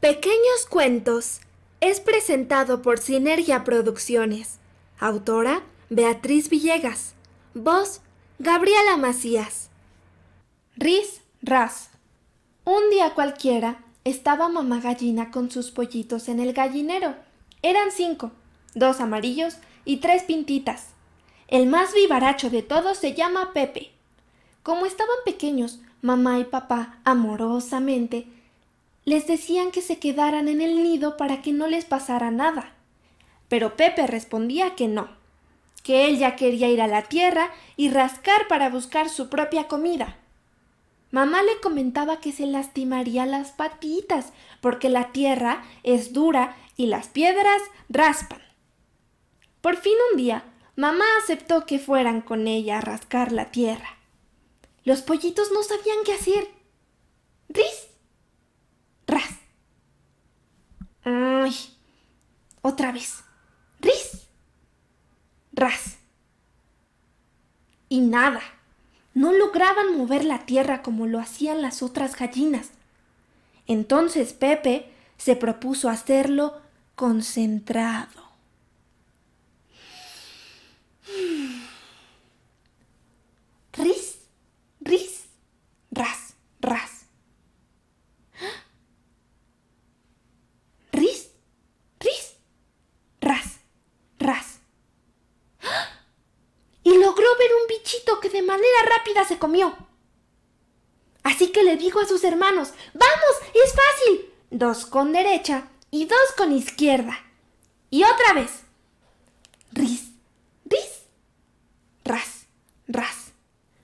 Pequeños Cuentos es presentado por Sinergia Producciones. Autora Beatriz Villegas. Voz Gabriela Macías. Riz Ras. Un día cualquiera estaba mamá gallina con sus pollitos en el gallinero. Eran cinco, dos amarillos y tres pintitas. El más vivaracho de todos se llama Pepe. Como estaban pequeños, mamá y papá amorosamente les decían que se quedaran en el nido para que no les pasara nada. Pero Pepe respondía que no, que él ya quería ir a la tierra y rascar para buscar su propia comida. Mamá le comentaba que se lastimaría las patitas, porque la tierra es dura y las piedras raspan. Por fin un día, mamá aceptó que fueran con ella a rascar la tierra. Los pollitos no sabían qué hacer. ¡Ris! Ras. Ay, otra vez. Ris. Ras. Y nada. No lograban mover la tierra como lo hacían las otras gallinas. Entonces Pepe se propuso hacerlo concentrado. Ris, ris, ras, ras. Que de manera rápida se comió. Así que le dijo a sus hermanos, ¡Vamos! ¡Es fácil! Dos con derecha y dos con izquierda. Y otra vez. Ris, ris, ras, ras.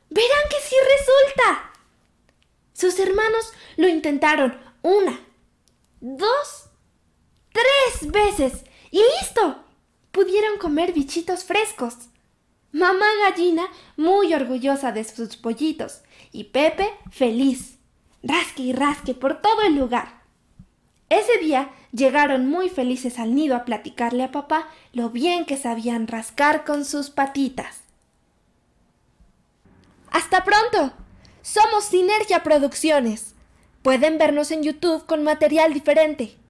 Verán que sí resulta. Sus hermanos lo intentaron una, dos, tres veces y listo. Pudieron comer bichitos frescos. Mamá gallina muy orgullosa de sus pollitos y Pepe feliz. Rasque y rasque por todo el lugar. Ese día llegaron muy felices al nido a platicarle a papá lo bien que sabían rascar con sus patitas. ¡Hasta pronto! Somos Sinergia Producciones. Pueden vernos en YouTube con material diferente.